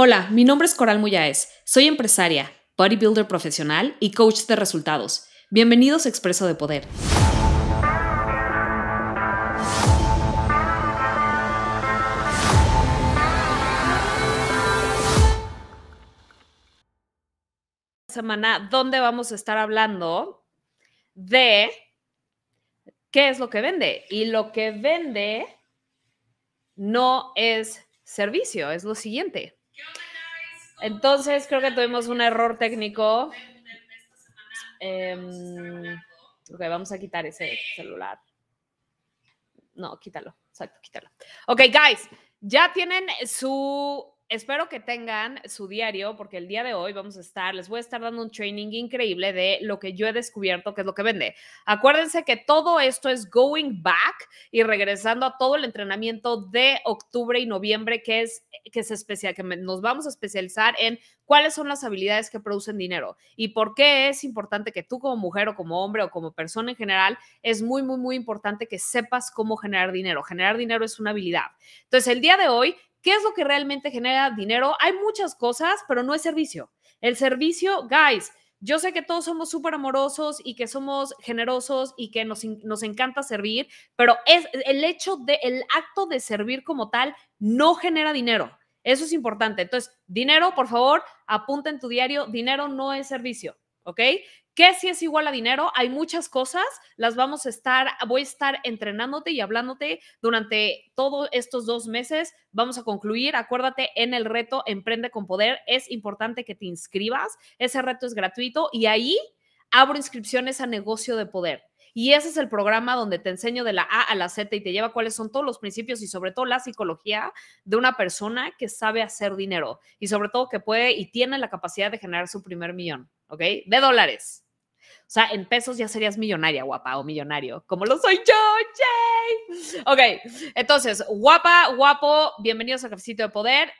Hola, mi nombre es Coral Muyáez. Soy empresaria, bodybuilder profesional y coach de resultados. Bienvenidos a Expreso de Poder. semana donde vamos a estar hablando de qué es lo que vende. Y lo que vende no es servicio, es lo siguiente. Entonces, creo que tuvimos un error técnico. Em, ok, vamos a quitar ese celular. No, quítalo. Exacto, quítalo. Ok, guys, ya tienen su espero que tengan su diario porque el día de hoy vamos a estar, les voy a estar dando un training increíble de lo que yo he descubierto que es lo que vende. Acuérdense que todo esto es going back y regresando a todo el entrenamiento de octubre y noviembre que es que se especial que nos vamos a especializar en cuáles son las habilidades que producen dinero y por qué es importante que tú como mujer o como hombre o como persona en general es muy muy muy importante que sepas cómo generar dinero. Generar dinero es una habilidad. Entonces, el día de hoy ¿Qué es lo que realmente genera dinero? Hay muchas cosas, pero no es servicio. El servicio, guys, yo sé que todos somos súper amorosos y que somos generosos y que nos, nos, encanta servir, pero es el hecho de el acto de servir como tal no genera dinero. Eso es importante. Entonces, dinero, por favor, apunta en tu diario, dinero no es servicio, ¿ok? ¿Qué si es igual a dinero? Hay muchas cosas, las vamos a estar, voy a estar entrenándote y hablándote durante todos estos dos meses. Vamos a concluir, acuérdate, en el reto Emprende con Poder, es importante que te inscribas, ese reto es gratuito y ahí abro inscripciones a negocio de poder. Y ese es el programa donde te enseño de la A a la Z y te lleva cuáles son todos los principios y sobre todo la psicología de una persona que sabe hacer dinero y sobre todo que puede y tiene la capacidad de generar su primer millón, ¿ok? De dólares. O sea, en pesos ya serías millonaria, guapa, o millonario, como lo soy yo, Jay. Ok, entonces, guapa, guapo, bienvenidos a Cafecito de Poder.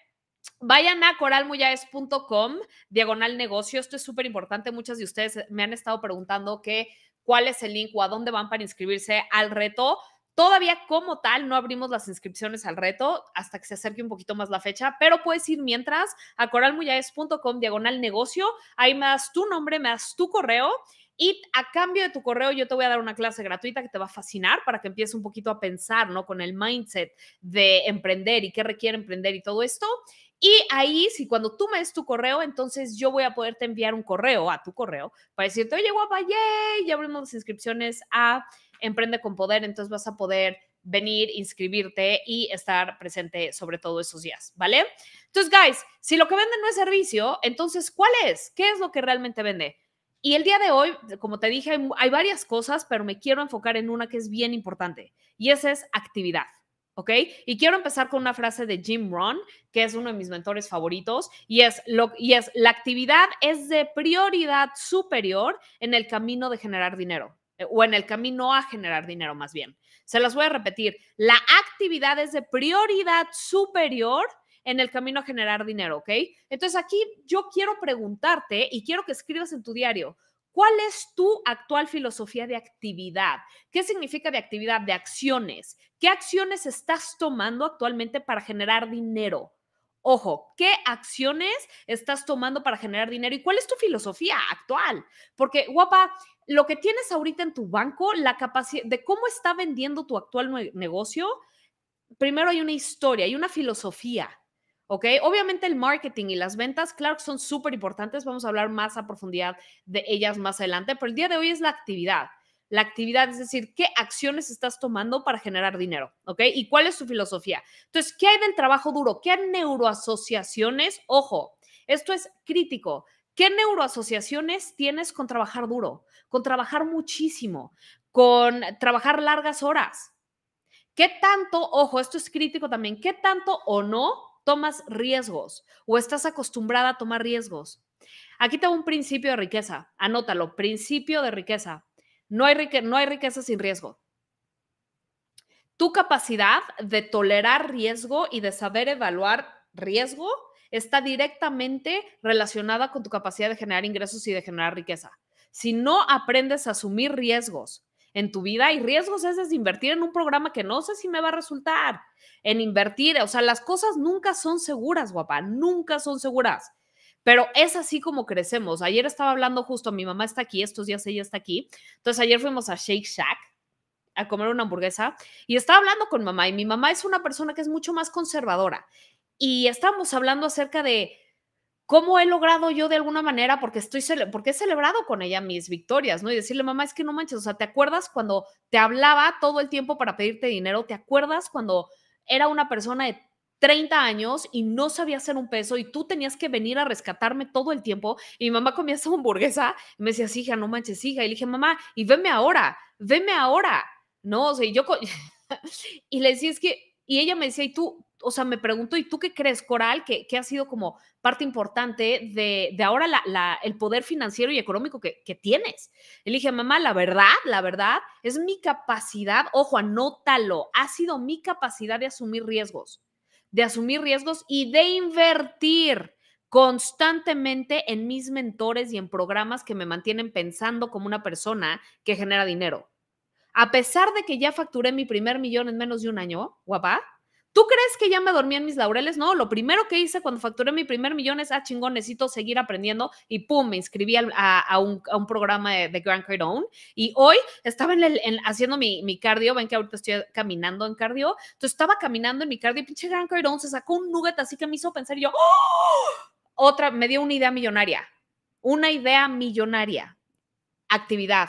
Vayan a coralmuyaes.com, diagonal negocio. Esto es súper importante. Muchas de ustedes me han estado preguntando que, cuál es el link o a dónde van para inscribirse al reto. Todavía como tal no abrimos las inscripciones al reto hasta que se acerque un poquito más la fecha, pero puedes ir mientras a coralmuyaes.com diagonal negocio. Ahí me das tu nombre, me das tu correo y a cambio de tu correo, yo te voy a dar una clase gratuita que te va a fascinar para que empieces un poquito a pensar, ¿no? Con el mindset de emprender y qué requiere emprender y todo esto. Y ahí, si cuando tú me des tu correo, entonces yo voy a poderte enviar un correo a tu correo para decirte, oye, guapa, yay, ya abrimos las inscripciones a Emprende con Poder, entonces vas a poder venir, inscribirte y estar presente sobre todo esos días, ¿vale? Entonces, guys, si lo que vende no es servicio, entonces, ¿cuál es? ¿Qué es lo que realmente vende? Y el día de hoy, como te dije, hay, varias cosas, pero me quiero enfocar en una que es bien importante y esa es actividad. ¿Ok? Y quiero empezar con una frase de Jim Rohn, que es uno de mis mentores favoritos, y es, lo, y es, la actividad es de prioridad superior en el camino de generar dinero, eh, o en el camino a generar dinero más bien. Se las voy a repetir, la actividad es de prioridad superior en el camino a generar dinero, ¿ok? Entonces aquí yo quiero preguntarte y quiero que escribas en tu diario, ¿cuál es tu actual filosofía de actividad? ¿Qué significa de actividad? De acciones. ¿Qué acciones estás tomando actualmente para generar dinero? Ojo, ¿qué acciones estás tomando para generar dinero y cuál es tu filosofía actual? Porque, guapa, lo que tienes ahorita en tu banco, la capacidad de cómo está vendiendo tu actual negocio, primero hay una historia, hay una filosofía. ¿Ok? Obviamente el marketing y las ventas, claro que son súper importantes, vamos a hablar más a profundidad de ellas más adelante, pero el día de hoy es la actividad. La actividad, es decir, qué acciones estás tomando para generar dinero, ¿ok? Y cuál es tu filosofía. Entonces, ¿qué hay del trabajo duro? ¿Qué neuroasociaciones? Ojo, esto es crítico. ¿Qué neuroasociaciones tienes con trabajar duro? Con trabajar muchísimo, con trabajar largas horas. ¿Qué tanto, ojo, esto es crítico también, qué tanto o no tomas riesgos o estás acostumbrada a tomar riesgos. Aquí tengo un principio de riqueza. Anótalo, principio de riqueza. No hay, no hay riqueza sin riesgo. Tu capacidad de tolerar riesgo y de saber evaluar riesgo está directamente relacionada con tu capacidad de generar ingresos y de generar riqueza. Si no aprendes a asumir riesgos, en tu vida y riesgos es invertir en un programa que no sé si me va a resultar, en invertir, o sea, las cosas nunca son seguras, guapa, nunca son seguras. Pero es así como crecemos. Ayer estaba hablando justo, mi mamá está aquí, estos días ella está aquí. Entonces ayer fuimos a Shake Shack a comer una hamburguesa y estaba hablando con mamá y mi mamá es una persona que es mucho más conservadora. Y estábamos hablando acerca de cómo he logrado yo de alguna manera, porque estoy, porque he celebrado con ella mis victorias, ¿no? Y decirle, mamá, es que no manches, o sea, ¿te acuerdas cuando te hablaba todo el tiempo para pedirte dinero? ¿Te acuerdas cuando era una persona de 30 años y no sabía hacer un peso y tú tenías que venir a rescatarme todo el tiempo? Y mi mamá comía esa hamburguesa y me decía, hija, no manches, hija. Y le dije, mamá, y veme ahora, veme ahora, ¿no? O sea, y yo... y le decía, es que, y ella me decía, y tú, o sea, me pregunto, ¿y tú qué crees, Coral, que, ha sido como parte importante de, ahora el poder financiero y económico que, tienes? Le dije, mamá, la verdad, la verdad, es mi capacidad, ojo, anótalo, ha sido mi capacidad de asumir riesgos, de asumir riesgos y de invertir constantemente en mis mentores y en programas que me mantienen pensando como una persona que genera dinero. A pesar de que ya facturé mi primer millón en menos de un año, guapa, ¿Tú crees que ya me dormí en mis laureles? No, lo primero que hice cuando facturé mi primer millón es, ah, chingón, necesito seguir aprendiendo y pum, me inscribí a, un, programa de, Grant Cardone y hoy estaba en haciendo mi, cardio, ven que ahorita estoy caminando en cardio, entonces estaba caminando en mi cardio y pinche Grant Cardone se sacó un nugget así que me hizo pensar yo, ¡Oh! otra, me dio una idea millonaria, una idea millonaria, actividad,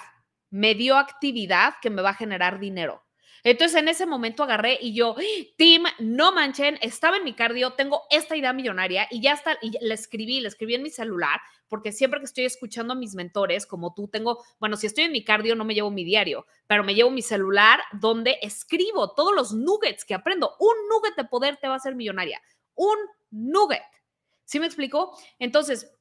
me dio actividad que me va a generar dinero entonces en ese momento agarré y yo, Tim, no manchen, estaba en mi cardio, tengo esta idea millonaria y ya está, y le escribí, le escribí en mi celular, porque siempre que estoy escuchando a mis mentores, como tú, tengo, bueno, si estoy en mi cardio no me llevo mi diario, pero me llevo mi celular donde escribo todos los nuggets que aprendo. Un nugget de poder te va a hacer millonaria. Un nugget. ¿Sí me explico? Entonces,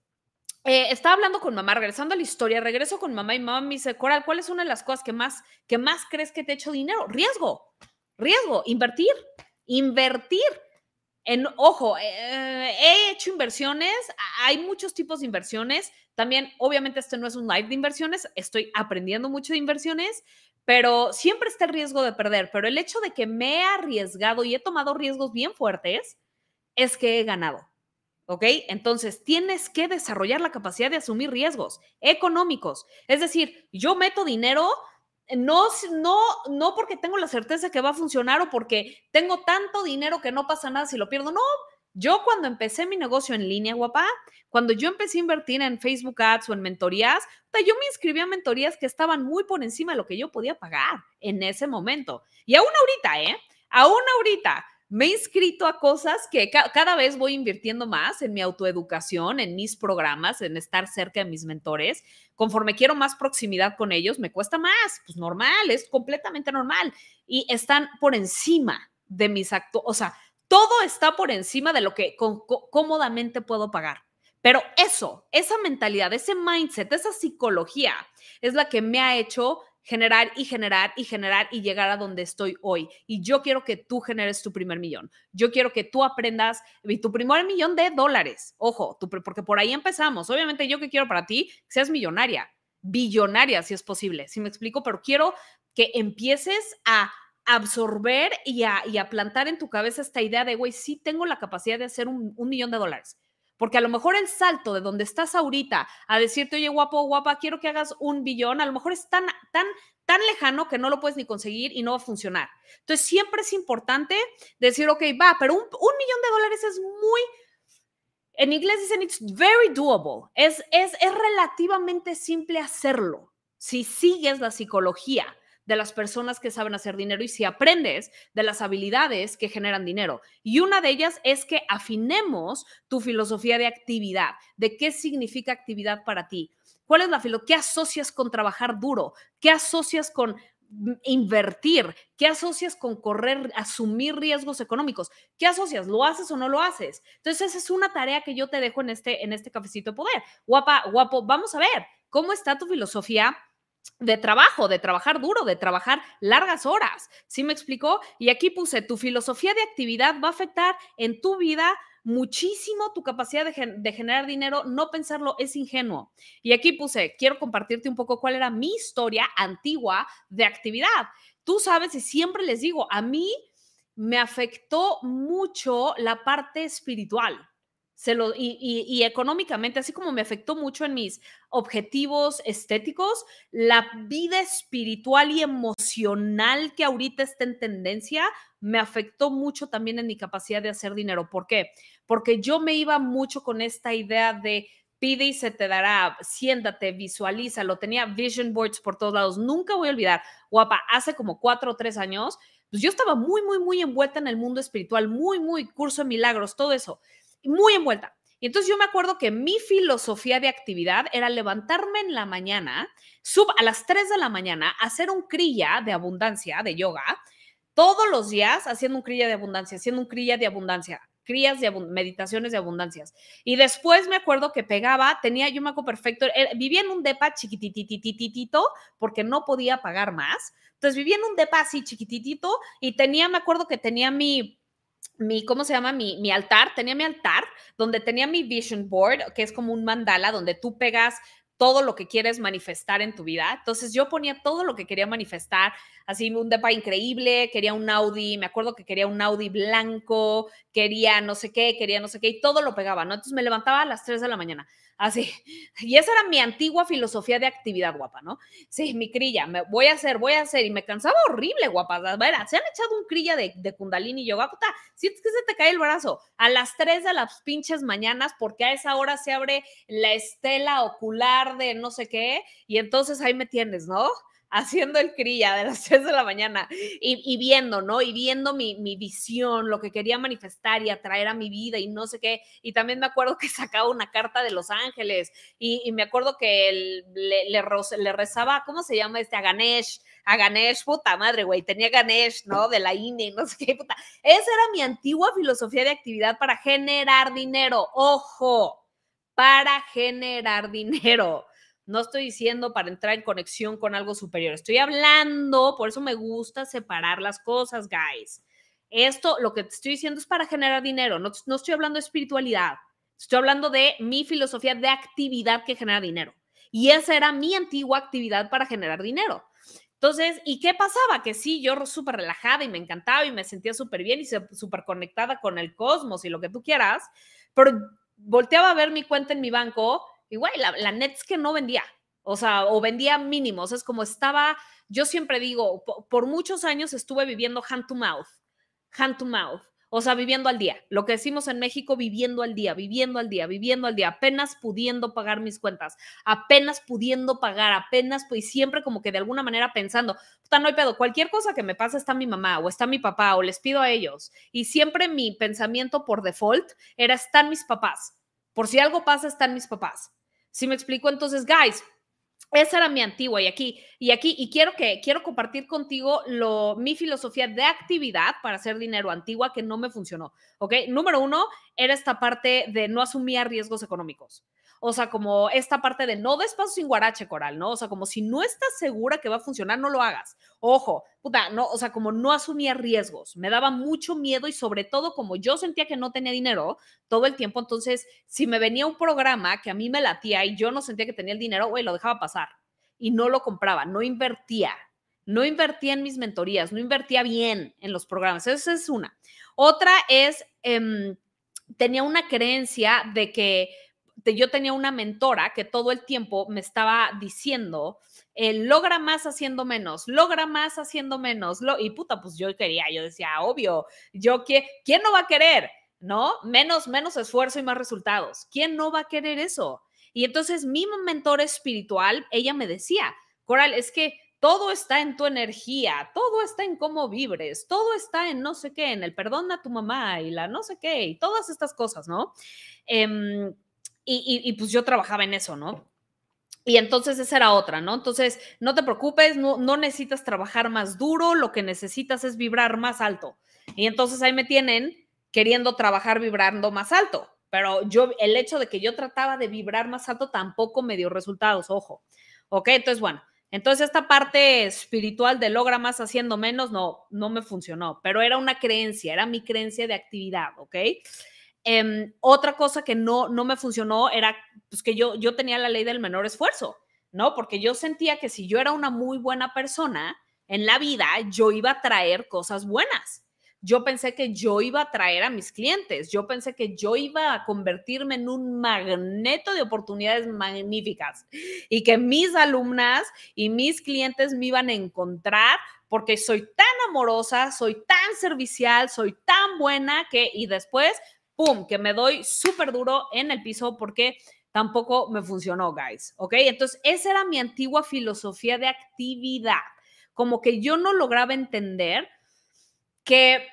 eh, estaba hablando con mamá, regresando a la historia, regreso con mamá y mamá me dice, Coral, ¿cuál es una de las cosas que más, que más crees que te ha hecho dinero? Riesgo, riesgo, invertir, invertir. En, ojo, eh, he hecho inversiones, hay muchos tipos de inversiones. También, obviamente, este no es un live de inversiones, estoy aprendiendo mucho de inversiones, pero siempre está el riesgo de perder. Pero el hecho de que me he arriesgado y he tomado riesgos bien fuertes es que he ganado. ¿Ok? Entonces, tienes que desarrollar la capacidad de asumir riesgos económicos. Es decir, yo meto dinero no, no, no porque tengo la certeza que va a funcionar o porque tengo tanto dinero que no pasa nada si lo pierdo. No, yo cuando empecé mi negocio en línea, guapa, cuando yo empecé a invertir en Facebook Ads o en mentorías, yo me inscribí a mentorías que estaban muy por encima de lo que yo podía pagar en ese momento. Y aún ahorita, ¿eh? Aún ahorita me he inscrito a cosas que cada vez voy invirtiendo más en mi autoeducación, en mis programas, en estar cerca de mis mentores. Conforme quiero más proximidad con ellos, me cuesta más. Pues normal, es completamente normal. Y están por encima de mis actos. O sea, todo está por encima de lo que cómodamente puedo pagar. Pero eso, esa mentalidad, ese mindset, esa psicología es la que me ha hecho generar y generar y generar y llegar a donde estoy hoy. Y yo quiero que tú generes tu primer millón. Yo quiero que tú aprendas tu primer millón de dólares. Ojo, porque por ahí empezamos. Obviamente yo que quiero para ti, que seas millonaria, billonaria si es posible, si me explico, pero quiero que empieces a absorber y a, plantar en tu cabeza esta idea de, güey, sí tengo la capacidad de hacer un, un millón de dólares. Porque a lo mejor el salto de donde estás ahorita a decirte, oye, guapo, guapa, quiero que hagas un billón, a lo mejor es tan, tan, tan lejano que no lo puedes ni conseguir y no va a funcionar. Entonces, siempre es importante decir, ok, va, pero un, millón de dólares es muy, en inglés dicen, it's very doable. Es, es, es relativamente simple hacerlo si sigues la psicología de las personas que saben hacer dinero y si aprendes de las habilidades que generan dinero. Y una de ellas es que afinemos tu filosofía de actividad, de qué significa actividad para ti. ¿Cuál es la filosofía? ¿Qué asocias con trabajar duro? ¿Qué asocias con invertir? ¿Qué asocias con correr, asumir riesgos económicos? ¿Qué asocias? ¿Lo haces o no lo haces? Entonces, esa es una tarea que yo te dejo en este, en este cafecito de poder. Guapa, guapo, vamos a ver cómo está tu filosofía de trabajo, de trabajar duro, de trabajar largas horas. ¿Sí me explicó? Y aquí puse, tu filosofía de actividad va a afectar en tu vida muchísimo tu capacidad de, generar dinero, no pensarlo es ingenuo. Y aquí puse, quiero compartirte un poco cuál era mi historia antigua de actividad. Tú sabes y siempre les digo, a mí me afectó mucho la parte espiritual y, económicamente, así como me afectó mucho en mis objetivos estéticos, la vida espiritual y emocional que ahorita está en tendencia, me afectó mucho también en mi capacidad de hacer dinero. ¿Por qué? Porque yo me iba mucho con esta idea de pide y se te dará, siéntate, visualiza, lo tenía vision boards por todos lados. Nunca voy a olvidar, guapa, hace como cuatro o tres años, pues yo estaba muy, muy, muy envuelta en el mundo espiritual, muy, muy curso de milagros, todo eso muy envuelta. Y entonces yo me acuerdo que mi filosofía de actividad era levantarme en la mañana, sub a las 3 de la mañana, hacer un kriya de abundancia, de yoga, todos los días haciendo un kriya de abundancia, haciendo un kriya de abundancia, crías de meditaciones de abundancias. Y después me acuerdo que pegaba, tenía, yo me acuerdo perfecto, vivía en un depa chiquititititito porque no podía pagar más. Entonces vivía en un depa así chiquititito y tenía, me acuerdo que tenía mi mi, ¿cómo se llama? Mi, mi, altar, tenía mi altar donde tenía mi vision board, que es como un mandala donde tú pegas todo lo que quieres manifestar en tu vida. Entonces yo ponía todo lo que quería manifestar, así un depa increíble, quería un Audi, me acuerdo que quería un Audi blanco, quería no sé qué, quería no sé qué, y todo lo pegaba, ¿no? Entonces me levantaba a las 3 de la mañana. Así. Y esa era mi antigua filosofía de actividad guapa, ¿no? Sí, mi crilla, me voy a hacer, voy a hacer. Y me cansaba horrible, guapa. A se han echado un crilla de, de Kundalini y yoga, puta, sientes que se te cae el brazo a las 3 de las pinches mañanas, porque a esa hora se abre la estela ocular de no sé qué. Y entonces ahí me tienes, ¿no? Haciendo el crilla de las 3 de la mañana y, viendo, ¿no? Y viendo mi, visión, lo que quería manifestar y atraer a mi vida y no sé qué. Y también me acuerdo que sacaba una carta de Los Ángeles y, me acuerdo que le, le, rezaba, ¿cómo se llama este? A Ganesh, a Ganesh, puta madre, güey, tenía Ganesh, ¿no? De la INE, no sé qué, puta. Esa era mi antigua filosofía de actividad para generar dinero. Ojo, para generar dinero. No estoy diciendo para entrar en conexión con algo superior. Estoy hablando, por eso me gusta separar las cosas, guys. Esto, lo que te estoy diciendo es para generar dinero. No, no estoy hablando de espiritualidad. Estoy hablando de mi filosofía de actividad que genera dinero. Y esa era mi antigua actividad para generar dinero. Entonces, ¿y qué pasaba? Que sí, yo súper relajada y me encantaba y me sentía súper bien y súper conectada con el cosmos y lo que tú quieras, pero volteaba a ver mi cuenta en mi banco y güey, la, la es que no vendía, o sea, o vendía mínimos, es como estaba, yo siempre digo, por, muchos años estuve viviendo hand to mouth, hand to mouth. O sea, viviendo al día. Lo que decimos en México, viviendo al día, viviendo al día, viviendo al día, apenas pudiendo pagar mis cuentas, apenas pudiendo pagar, apenas, pues siempre como que de alguna manera pensando, puta, no hay pedo, cualquier cosa que me pase está mi mamá o está mi papá o les pido a ellos. Y siempre mi pensamiento por default era, están mis papás. Por si algo pasa, están mis papás. Si me explico, entonces, guys, esa era mi antigua y aquí, y aquí, y quiero que, quiero compartir contigo lo, mi filosofía de actividad para hacer dinero antigua que no me funcionó, ¿ok? Número uno, era esta parte de no asumir riesgos económicos. O sea, como esta parte de no des paso sin guarache, Coral, ¿no? O sea, como si no estás segura que va a funcionar, no lo hagas. Ojo, puta, no, o sea, como no asumía riesgos. Me daba mucho miedo y sobre todo como yo sentía que no tenía dinero todo el tiempo, entonces si me venía un programa que a mí me latía y yo no sentía que tenía el dinero, güey, lo dejaba pasar y no lo compraba, no invertía. No invertía en mis mentorías, no invertía bien en los programas. Esa es una. Otra es, em, tenía una creencia de que yo tenía una mentora que todo el tiempo me estaba diciendo, eh, logra más haciendo menos, logra más haciendo menos. Lo, y puta, pues yo quería, yo decía, obvio, yo, ¿quién no va a querer? ¿No? Menos, menos esfuerzo y más resultados. ¿Quién no va a querer eso? Y entonces mi mentora espiritual, ella me decía, Coral, es que todo está en tu energía, todo está en cómo vibres, todo está en no sé qué, en el perdón a tu mamá y la no sé qué, y todas estas cosas, ¿no? Eh, y, pues yo trabajaba en eso, ¿no? Y entonces esa era otra, ¿no? Entonces, no te preocupes, no, no, necesitas trabajar más duro, lo que necesitas es vibrar más alto. Y entonces ahí me tienen queriendo trabajar vibrando más alto. Pero yo, el hecho de que yo trataba de vibrar más alto tampoco me dio resultados, ojo. Ok, entonces, bueno, entonces esta parte espiritual de logra más haciendo menos, no, no me funcionó, pero era una creencia, era mi creencia de actividad, ¿ok? Em, otra cosa que no, no me funcionó era pues, que yo, yo tenía la ley del menor esfuerzo, ¿no? Porque yo sentía que si yo era una muy buena persona en la vida, yo iba a traer cosas buenas yo pensé que yo iba a traer a mis clientes, yo pensé que yo iba a convertirme en un magneto de oportunidades magníficas y que mis alumnas y mis clientes me iban a encontrar porque soy tan amorosa, soy tan servicial, soy tan buena que y después, ¡pum!, que me doy súper duro en el piso porque tampoco me funcionó, guys, ¿ok? Entonces, esa era mi antigua filosofía de actividad, como que yo no lograba entender que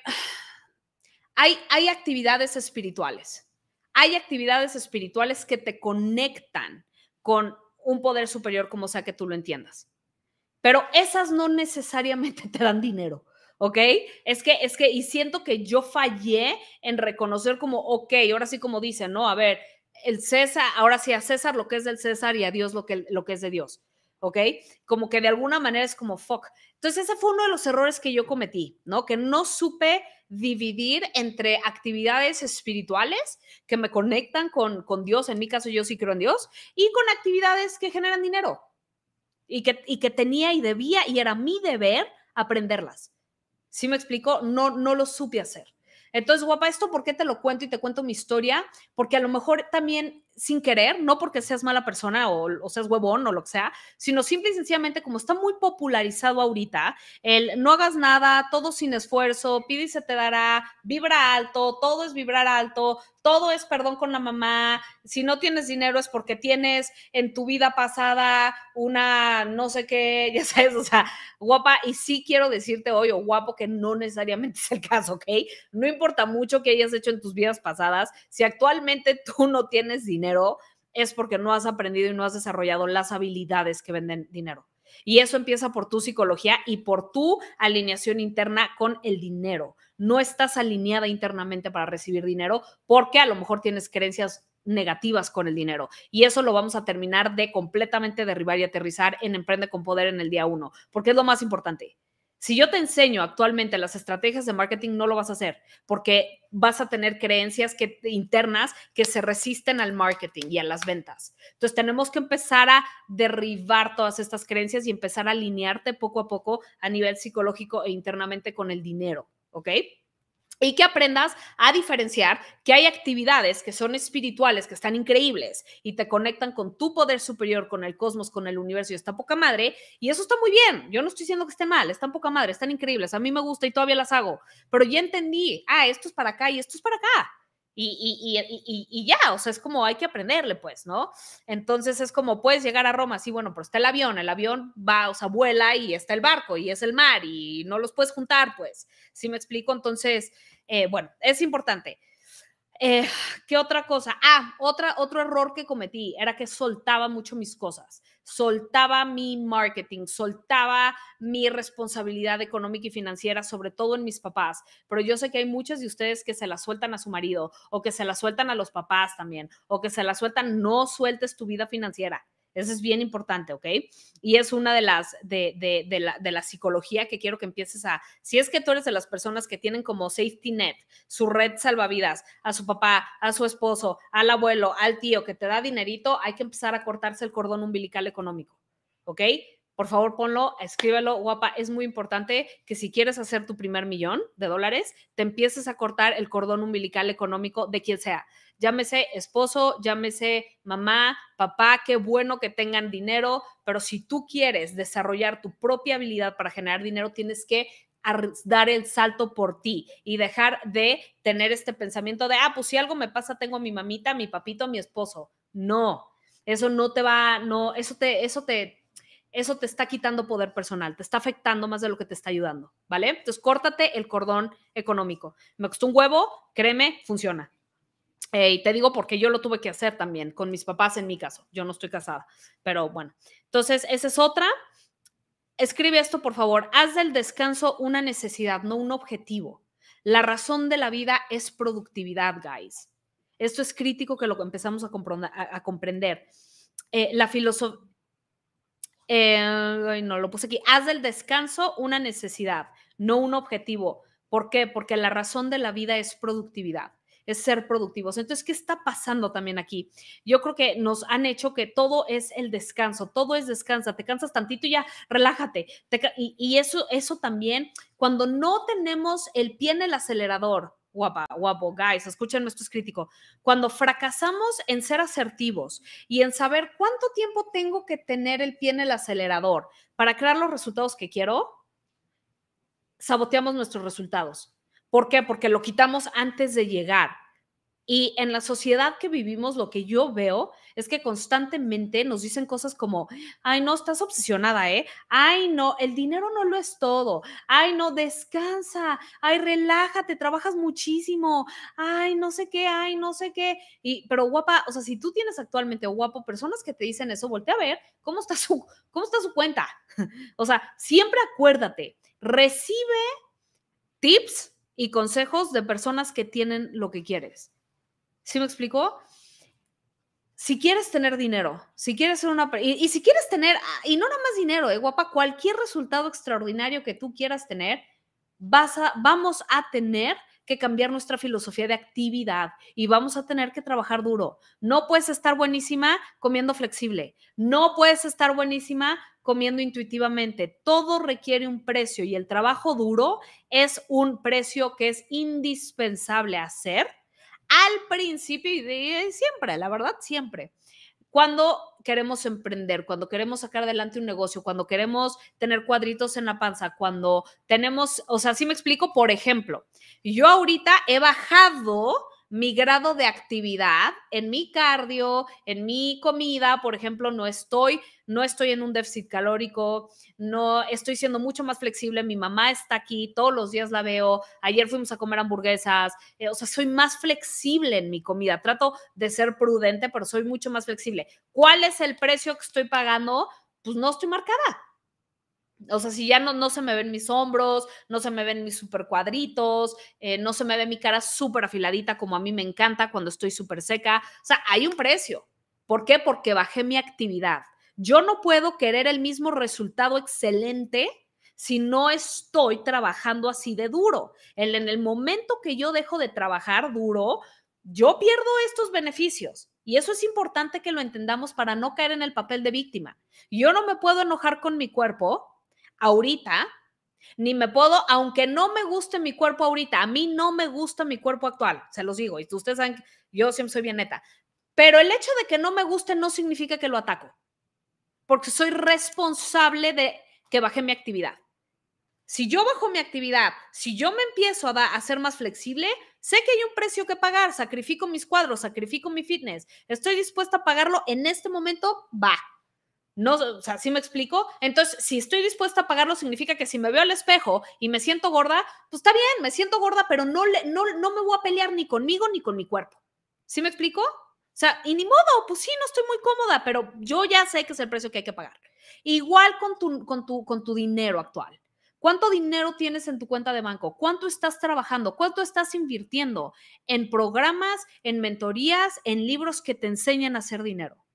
hay, hay actividades espirituales. Hay actividades espirituales que te conectan con un poder superior, como sea que tú lo entiendas. Pero esas no necesariamente te dan dinero. ¿Ok? Es que, es que, y siento que yo fallé en reconocer como, ok, ahora sí como dicen, ¿no? A ver, el César, ahora sí a César lo que es del César y a Dios lo que, lo que es de Dios, ¿ok? Como que de alguna manera es como, fuck, entonces, ese fue uno de los errores que yo cometí, ¿no? Que no supe dividir entre actividades espirituales que me conectan con, con Dios, en mi caso yo sí creo en Dios, y con actividades que generan dinero. Y que, y que tenía y debía y era mi deber aprenderlas. ¿Sí me explico? No, no lo supe hacer. Entonces, guapa, ¿esto por qué te lo cuento y te cuento mi historia? Porque a lo mejor también sin querer, no porque seas mala persona o, seas huevón o lo que sea, sino simple y sencillamente como está muy popularizado ahorita, el no hagas nada, todo sin esfuerzo, pide y se te dará, vibra alto, todo es vibrar alto, todo es perdón con la mamá, si no tienes dinero es porque tienes en tu vida pasada una no sé qué, ya sabes, o sea, guapa, y sí quiero decirte hoy, o guapo, que no necesariamente es el caso, ¿ok? No importa mucho que hayas hecho en tus vidas pasadas, si actualmente tú no tienes dinero, es porque no has aprendido y no has desarrollado las habilidades que venden dinero. Y eso empieza por tu psicología y por tu alineación interna con el dinero. No estás alineada internamente para recibir dinero porque a lo mejor tienes creencias negativas con el dinero. Y eso lo vamos a terminar de completamente derribar y aterrizar en Emprende con Poder en el día uno, porque es lo más importante. Si yo te enseño actualmente las estrategias de marketing, no lo vas a hacer porque vas a tener creencias que, internas que se resisten al marketing y a las ventas. Entonces tenemos que empezar a derribar todas estas creencias y empezar a alinearte poco a poco a nivel psicológico e internamente con el dinero, ¿ok? Y que aprendas a diferenciar que hay actividades que son espirituales, que están increíbles y te conectan con tu poder superior, con el cosmos, con el universo y está poca madre. Y eso está muy bien. Yo no estoy diciendo que esté mal, están poca madre, están increíbles. A mí me gusta y todavía las hago. Pero ya entendí, ah, esto es para acá y esto es para acá. Y, y, y, ya, o sea, es como hay que aprenderle, pues, ¿no? Entonces es como puedes llegar a Roma, sí, bueno, pero está el avión, el avión va, o sea, vuela y está el barco y es el mar y no los puedes juntar, pues, si me explico? Entonces, eh, bueno, es importante. Eh, ¿Qué otra cosa? Ah, otra, otro error que cometí era que soltaba mucho mis cosas, soltaba mi marketing, soltaba mi responsabilidad económica y financiera, sobre todo en mis papás. Pero yo sé que hay muchos de ustedes que se la sueltan a su marido o que se la sueltan a los papás también o que se la sueltan, no sueltes tu vida financiera. Eso es bien importante, ¿ok? Y es una de las, de, de, la, de la psicología que quiero que empieces a, si es que tú eres de las personas que tienen como safety net, su red salvavidas, a su papá, a su esposo, al abuelo, al tío que te da dinerito, hay que empezar a cortarse el cordón umbilical económico, ¿ok? Por favor ponlo, escríbelo, guapa. Es muy importante que si quieres hacer tu primer millón de dólares, te empieces a cortar el cordón umbilical económico de quien sea. Llámese esposo, llámese mamá, papá, qué bueno que tengan dinero, pero si tú quieres desarrollar tu propia habilidad para generar dinero, tienes que dar el salto por ti y dejar de tener este pensamiento de, ah, pues si algo me pasa, tengo a mi mamita, mi papito, a mi esposo. No, eso no te va, no, eso te, eso te, eso te está quitando poder personal, te está afectando más de lo que te está ayudando, ¿vale? Entonces, córtate el cordón económico. Me costó un huevo, créeme, funciona. Eh, y te digo porque yo lo tuve que hacer también con mis papás en mi caso. Yo no estoy casada, pero bueno. Entonces, esa es otra. Escribe esto, por favor. Haz del descanso una necesidad, no un objetivo. La razón de la vida es productividad, guys. Esto es crítico que lo empezamos a, comprender. Eh, la filosofía eh, no lo puse aquí. Haz del descanso una necesidad, no un objetivo. ¿Por qué? Porque la razón de la vida es productividad. es ser productivos. Entonces, ¿qué está pasando también aquí? Yo creo que nos han hecho que todo es el descanso, todo es descansa, te cansas tantito y ya, relájate. y, y eso, eso también, cuando no tenemos el pie en el acelerador, guapa, guapo, guys, escuchen, esto es crítico. Cuando fracasamos en ser asertivos y en saber cuánto tiempo tengo que tener el pie en el acelerador para crear los resultados que quiero, saboteamos nuestros resultados. ¿Por qué? Porque lo quitamos antes de llegar. Y en la sociedad que vivimos, lo que yo veo es que constantemente nos dicen cosas como, ay, no, estás obsesionada, ¿eh? Ay, no, el dinero no lo es todo. Ay, no, descansa. Ay, relájate, trabajas muchísimo. Ay, no sé qué, ay, no sé qué. Y, pero guapa, o sea, si tú tienes actualmente, guapo, personas que te dicen eso, voltea a ver cómo está su, cómo está su cuenta. o sea, siempre acuérdate, recibe tips y consejos de personas que tienen lo que quieres. ¿Sí me explicó? Si quieres tener dinero, si quieres ser una... Y, si quieres tener, ah, y no nada más dinero, eh, guapa, cualquier resultado extraordinario que tú quieras tener, vas a, vamos a tener que cambiar nuestra filosofía de actividad y vamos a tener que trabajar duro. No puedes estar buenísima comiendo flexible, no puedes estar buenísima comiendo intuitivamente. Todo requiere un precio y el trabajo duro es un precio que es indispensable hacer al principio y de siempre, la verdad, siempre. Cuando queremos emprender, cuando queremos sacar adelante un negocio, cuando queremos tener cuadritos en la panza, cuando tenemos, o sea, si me explico, por ejemplo, yo ahorita he bajado mi grado de actividad en mi cardio, en mi comida, por ejemplo, no estoy, no estoy en un déficit calórico, no estoy siendo mucho más flexible. Mi mamá está aquí, todos los días la veo. Ayer fuimos a comer hamburguesas, eh, o sea, soy más flexible en mi comida. Trato de ser prudente, pero soy mucho más flexible. ¿Cuál es el precio que estoy pagando? Pues no estoy marcada o sea, si ya no, no se me ven mis hombros, no se me ven mis super cuadritos, eh, no se me ve mi cara súper afiladita como a mí me encanta cuando estoy súper seca. O sea, hay un precio. ¿Por qué? Porque bajé mi actividad. Yo no puedo querer el mismo resultado excelente si no estoy trabajando así de duro. En, en el momento que yo dejo de trabajar duro, yo pierdo estos beneficios. Y eso es importante que lo entendamos para no caer en el papel de víctima. Yo no me puedo enojar con mi cuerpo ahorita, ni me puedo, aunque no me guste mi cuerpo ahorita, a mí no me gusta mi cuerpo actual, se los digo, y ustedes saben, yo siempre soy bien neta, pero el hecho de que no me guste no significa que lo ataco, porque soy responsable de que baje mi actividad. Si yo bajo mi actividad, si yo me empiezo a, a ser más flexible, sé que hay un precio que pagar, sacrifico mis cuadros, sacrifico mi fitness, estoy dispuesta a pagarlo en este momento, va, no, o sea, ¿sí me explico? Entonces, si estoy dispuesta a pagarlo, significa que si me veo al espejo y me siento gorda, pues está bien, me siento gorda, pero no, le, no, no me voy a pelear ni conmigo ni con mi cuerpo. ¿Sí me explico? O sea, y ni modo, pues sí, no estoy muy cómoda, pero yo ya sé que es el precio que hay que pagar. Igual con tu, con tu, con tu dinero actual. ¿Cuánto dinero tienes en tu cuenta de banco? ¿Cuánto estás trabajando? ¿Cuánto estás invirtiendo en programas, en mentorías, en libros que te enseñan a hacer dinero?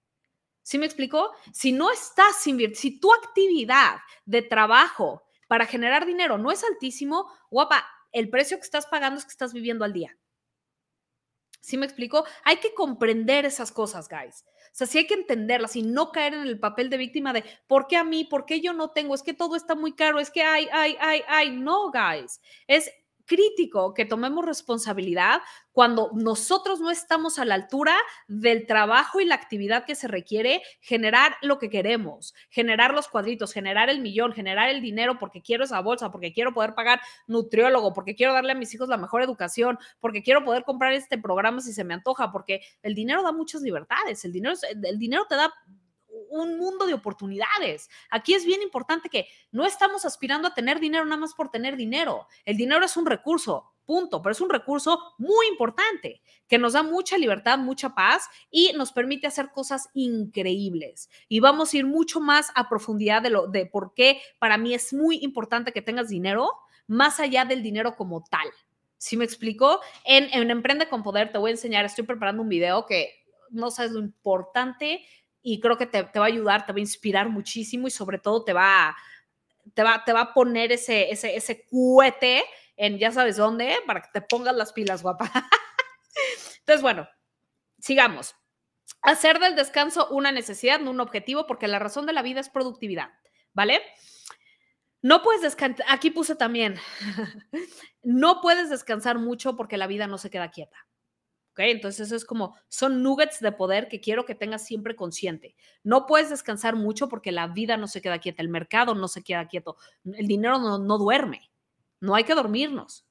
¿Sí me explicó? Si no estás invirtiendo, si tu actividad de trabajo para generar dinero no es altísimo, guapa, el precio que estás pagando es que estás viviendo al día. ¿Sí me explico? Hay que comprender esas cosas, guys. O sea, sí hay que entenderlas y no caer en el papel de víctima de ¿por qué a mí? ¿Por qué yo no tengo? Es que todo está muy caro, es que hay, hay, hay, hay. No, guys. Es crítico que tomemos responsabilidad cuando nosotros no estamos a la altura del trabajo y la actividad que se requiere generar lo que queremos, generar los cuadritos, generar el millón, generar el dinero porque quiero esa bolsa, porque quiero poder pagar nutriólogo, porque quiero darle a mis hijos la mejor educación, porque quiero poder comprar este programa si se me antoja, porque el dinero da muchas libertades, el dinero, el dinero te da un mundo de oportunidades. Aquí es bien importante que no estamos aspirando a tener dinero nada más por tener dinero. El dinero es un recurso, punto, pero es un recurso muy importante que nos da mucha libertad, mucha paz y nos permite hacer cosas increíbles. Y vamos a ir mucho más a profundidad de lo de por qué para mí es muy importante que tengas dinero más allá del dinero como tal. ¿Sí me explico? En, en Emprende con Poder te voy a enseñar, estoy preparando un video que no sabes lo importante y creo que te, va a ayudar, te va a inspirar muchísimo y sobre todo te va, te va, te va a poner ese, ese, ese cohete en ya sabes dónde para que te pongas las pilas, guapa. Entonces, bueno, sigamos. Hacer del descanso una necesidad, no un objetivo, porque la razón de la vida es productividad, ¿vale? No puedes descansar, aquí puse también, no puedes descansar mucho porque la vida no se queda quieta. ¿Ok? Entonces eso es como, son nuggets de poder que quiero que tengas siempre consciente. No puedes descansar mucho porque la vida no se queda quieta, el mercado no se queda quieto, el dinero no, no duerme, no hay que dormirnos.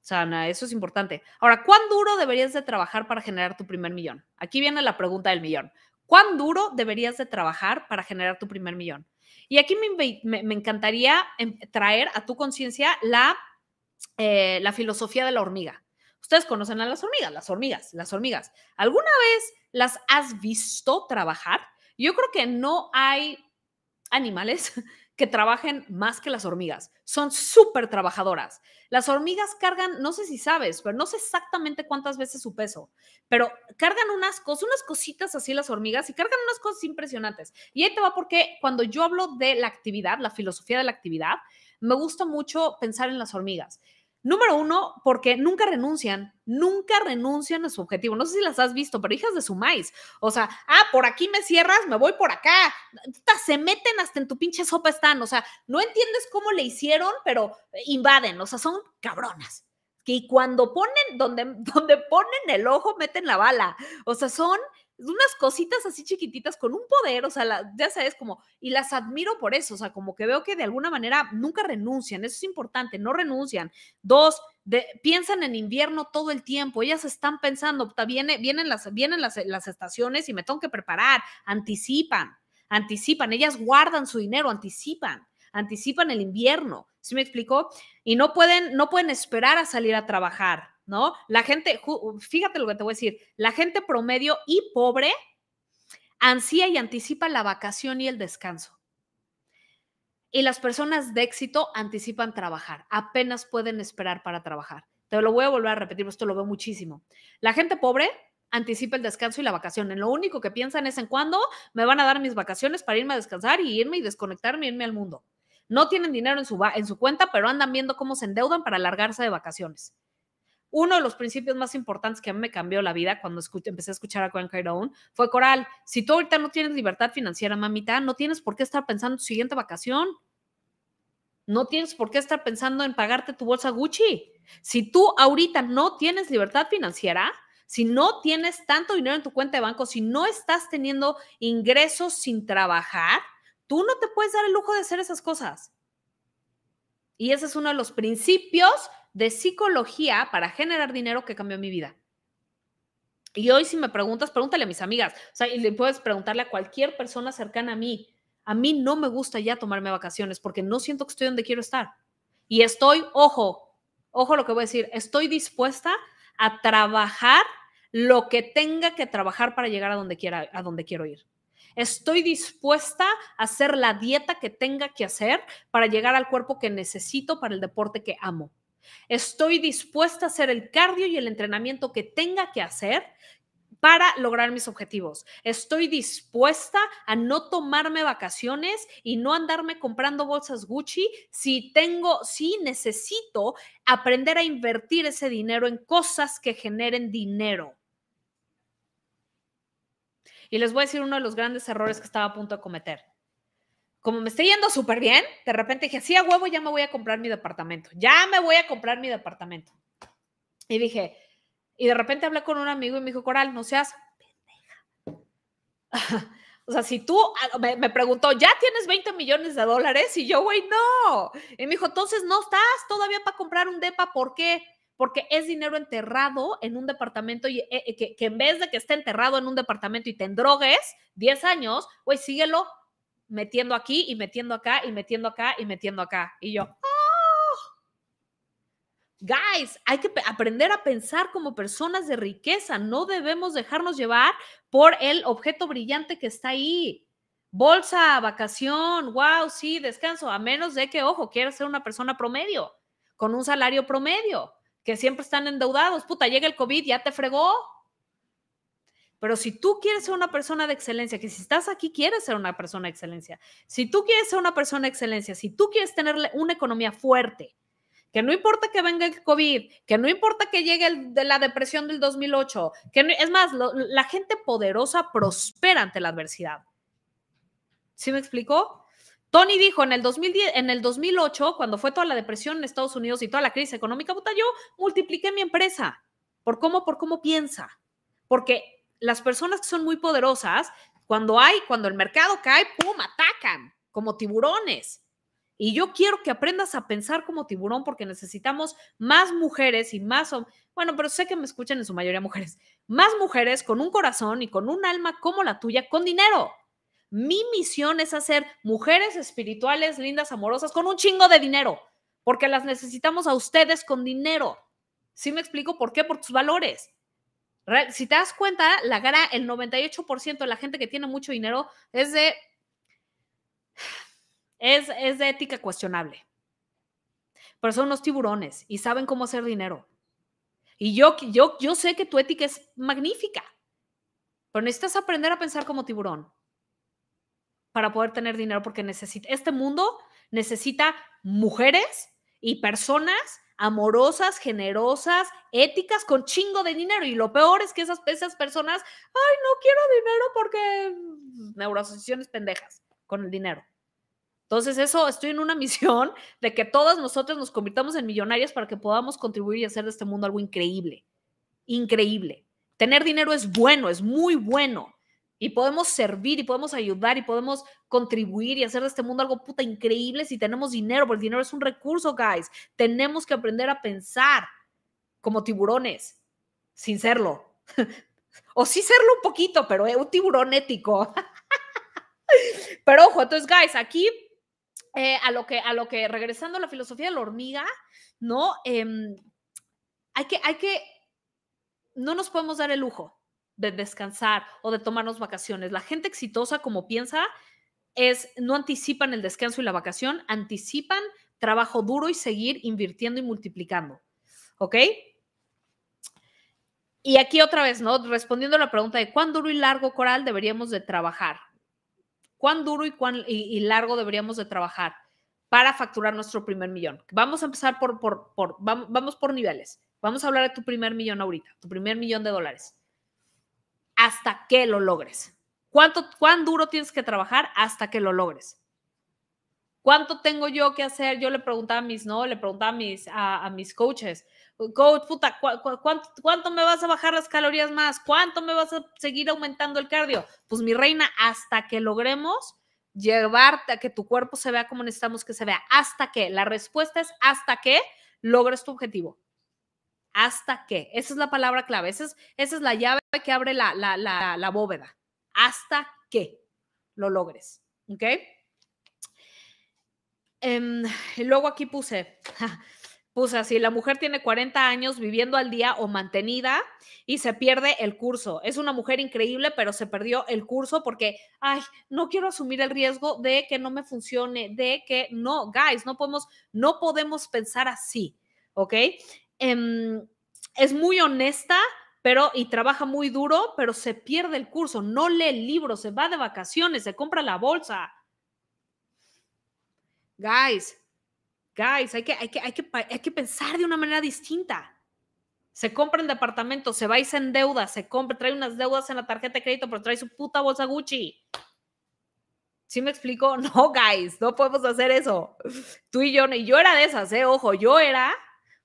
O sea, eso es importante. Ahora, ¿cuán duro deberías de trabajar para generar tu primer millón? Aquí viene la pregunta del millón. ¿Cuán duro deberías de trabajar para generar tu primer millón? Y aquí me, me, encantaría em, traer a tu conciencia la, eh, la filosofía de la hormiga. Ustedes conocen a las hormigas, las hormigas, las hormigas. ¿Alguna vez las has visto trabajar? Yo creo que no hay animales que trabajen más que las hormigas. Son súper trabajadoras. Las hormigas cargan, no sé si sabes, pero no sé exactamente cuántas veces su peso, pero cargan unas cosas, unas cositas así las hormigas y cargan unas cosas impresionantes. Y ahí te va porque cuando yo hablo de la actividad, la filosofía de la actividad, me gusta mucho pensar en las hormigas. Número uno, porque nunca renuncian, nunca renuncian a su objetivo. No sé si las has visto, pero hijas de su maíz. O sea, ah, por aquí me cierras, me voy por acá. Se meten hasta en tu pinche sopa están. O sea, no entiendes cómo le hicieron, pero invaden. O sea, son cabronas. Que cuando ponen, donde, donde ponen el ojo, meten la bala. O sea, son unas cositas así chiquititas con un poder, o sea, ya sabes, como, y las admiro por eso, o sea, como que veo que de alguna manera nunca renuncian, eso es importante, no renuncian. Dos, de, piensan en invierno todo el tiempo, ellas están pensando, viene, vienen, las, vienen las, las estaciones y me tengo que preparar, anticipan, anticipan, ellas guardan su dinero, anticipan anticipan el invierno, ¿sí me explicó? Y no pueden, no pueden esperar a salir a trabajar, ¿no? La gente, fíjate lo que te voy a decir, la gente promedio y pobre ansía y anticipa la vacación y el descanso. Y las personas de éxito anticipan trabajar, apenas pueden esperar para trabajar. Te lo voy a volver a repetir, esto lo veo muchísimo. La gente pobre anticipa el descanso y la vacación. En lo único que piensan es en cuándo me van a dar mis vacaciones para irme a descansar y irme y desconectarme y irme al mundo. No tienen dinero en su, en su cuenta, pero andan viendo cómo se endeudan para alargarse de vacaciones uno de los principios más importantes que a mí me cambió la vida cuando empecé a escuchar a Grant Cardone fue Coral, si tú ahorita no tienes libertad financiera, mamita, no tienes por qué estar pensando en tu siguiente vacación. No tienes por qué estar pensando en pagarte tu bolsa Gucci. Si tú ahorita no tienes libertad financiera, si no tienes tanto dinero en tu cuenta de banco, si no estás teniendo ingresos sin trabajar, tú no te puedes dar el lujo de hacer esas cosas. Y ese es uno de los principios de psicología para generar dinero que cambió mi vida. Y hoy si me preguntas, pregúntale a mis amigas, o sea, y le puedes preguntarle a cualquier persona cercana a mí. A mí no me gusta ya tomarme vacaciones porque no siento que estoy donde quiero estar. Y estoy, ojo, ojo lo que voy a decir, estoy dispuesta a trabajar lo que tenga que trabajar para llegar a donde quiera, a donde quiero ir. Estoy dispuesta a hacer la dieta que tenga que hacer para llegar al cuerpo que necesito para el deporte que amo. Estoy dispuesta a hacer el cardio y el entrenamiento que tenga que hacer para lograr mis objetivos. Estoy dispuesta a no tomarme vacaciones y no andarme comprando bolsas Gucci si tengo, si necesito aprender a invertir ese dinero en cosas que generen dinero. Y les voy a decir uno de los grandes errores que estaba a punto de cometer como me estoy yendo súper bien, de repente dije, sí, a huevo, ya me voy a comprar mi departamento, ya me voy a comprar mi departamento. Y dije, y de repente hablé con un amigo y me dijo, Coral, no seas pendeja. o sea, si tú, ah, me, preguntó, ¿ya tienes 20 millones de dólares? Y yo, güey, no. Y me dijo, entonces no estás todavía para comprar un depa, ¿por qué? Porque es dinero enterrado en un departamento y eh, que, que, en vez de que esté enterrado en un departamento y te endrogues 10 años, güey, síguelo metiendo aquí y metiendo acá y metiendo acá y metiendo acá. Y yo, oh". Guys, hay que aprender a pensar como personas de riqueza. No debemos dejarnos llevar por el objeto brillante que está ahí. Bolsa, vacación, wow, sí, descanso, a menos de que, ojo, quieras ser una persona promedio, con un salario promedio, que siempre están endeudados. Puta, llega el COVID, ya te fregó. Pero si tú quieres ser una persona de excelencia, que si estás aquí quieres ser una persona de excelencia, si tú quieres ser una persona de excelencia, si tú quieres tener una economía fuerte, que no importa que venga el COVID, que no importa que llegue de la depresión del 2008, que es más, la gente poderosa prospera ante la adversidad. ¿Sí me explicó? Tony dijo en el, 2010, en el 2008, cuando fue toda la depresión en Estados Unidos y toda la crisis económica, puta, yo multipliqué mi empresa. ¿Por cómo? Por cómo piensa. Porque las personas que son muy poderosas, cuando hay, cuando el mercado cae, ¡pum!, atacan como tiburones. Y yo quiero que aprendas a pensar como tiburón porque necesitamos más mujeres y más, bueno, pero sé que me escuchan en su mayoría mujeres, más mujeres con un corazón y con un alma como la tuya, con dinero. Mi misión es hacer mujeres espirituales, lindas, amorosas, con un chingo de dinero, porque las necesitamos a ustedes con dinero. ¿Sí me explico por qué? Por tus valores. Si te das cuenta, la gara, el 98% de la gente que tiene mucho dinero es de es, de ética cuestionable. Pero son unos tiburones y saben cómo hacer dinero. Y yo, yo, yo sé que tu ética es magnífica, pero necesitas aprender a pensar como tiburón para poder tener dinero porque necesita, este mundo necesita mujeres y personas amorosas, generosas, éticas, con chingo de dinero. Y lo peor es que esas, esas personas, ay, no quiero dinero porque neuroasociaciones pendejas con el dinero. Entonces, eso, estoy en una misión de que todas nosotros nos convirtamos en millonarias para que podamos contribuir y hacer de este mundo algo increíble. Increíble. Tener dinero es bueno, es muy bueno. Y podemos servir y podemos ayudar y podemos contribuir y hacer de este mundo algo puta increíble si tenemos dinero, porque el dinero es un recurso, guys. Tenemos que aprender a pensar como tiburones, sin serlo. o sí serlo un poquito, pero un tiburón ético. pero ojo, entonces, guys, aquí eh, a, lo que, a lo que, regresando a la filosofía de la hormiga, ¿no? Em, hay, que, hay que, no nos podemos dar el lujo de descansar o de tomarnos vacaciones. La gente exitosa, como piensa, es, no anticipan el descanso y la vacación, anticipan trabajo duro y seguir invirtiendo y multiplicando. ¿Ok? Y aquí otra vez, ¿no? Respondiendo a la pregunta de cuán duro y largo, Coral, deberíamos de trabajar cuán duro y, cuán, y, largo deberíamos de trabajar para facturar nuestro primer millón. Vamos a empezar por, por, por vamos, por niveles. Vamos a hablar de tu primer millón ahorita, tu primer millón de dólares. Hasta que lo logres. ¿Cuánto, ¿Cuán duro tienes que trabajar hasta que lo logres? ¿Cuánto tengo yo que hacer? Yo le preguntaba a mis, ¿no? Le preguntaba a mis, a mis coaches, coach, puta, cuánto, me vas a bajar las calorías más? ¿Cuánto me vas a seguir aumentando el cardio? Pues mi reina, hasta que logremos llevarte a que tu cuerpo se vea como necesitamos que se vea. ¿Hasta que? La respuesta es hasta que logres tu objetivo. ¿Hasta que? Esa es la palabra clave. Esa es, esa es la llave que abre la, la, la bóveda. Hasta que lo logres. ¿Ok? Em, y luego aquí puse, puse así, la mujer tiene 40 años viviendo al día o mantenida y se pierde el curso. Es una mujer increíble, pero se perdió el curso porque, ay, no quiero asumir el riesgo de que no me funcione, de que no, guys, no podemos, no podemos pensar así, ¿ok? Em, es muy honesta, pero y trabaja muy duro, pero se pierde el curso, no lee el libro, se va de vacaciones, se compra la bolsa. Guys, Guys, hay que, hay que, hay que, hay que pensar de una manera distinta. Se compra el departamento, se va y se endeuda, se compra, trae unas deudas en la tarjeta de crédito, pero trae su puta bolsa Gucci. ¿Sí me explico? No, guys, no podemos hacer eso. Tú y yo, y yo era de esas, ¿eh? Ojo, yo era